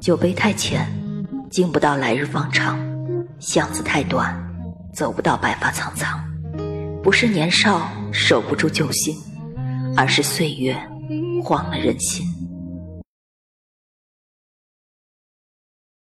酒杯太浅，敬不到来日方长；巷子太短，走不到白发苍苍。不是年少守不住旧心，而是岁月荒了人心。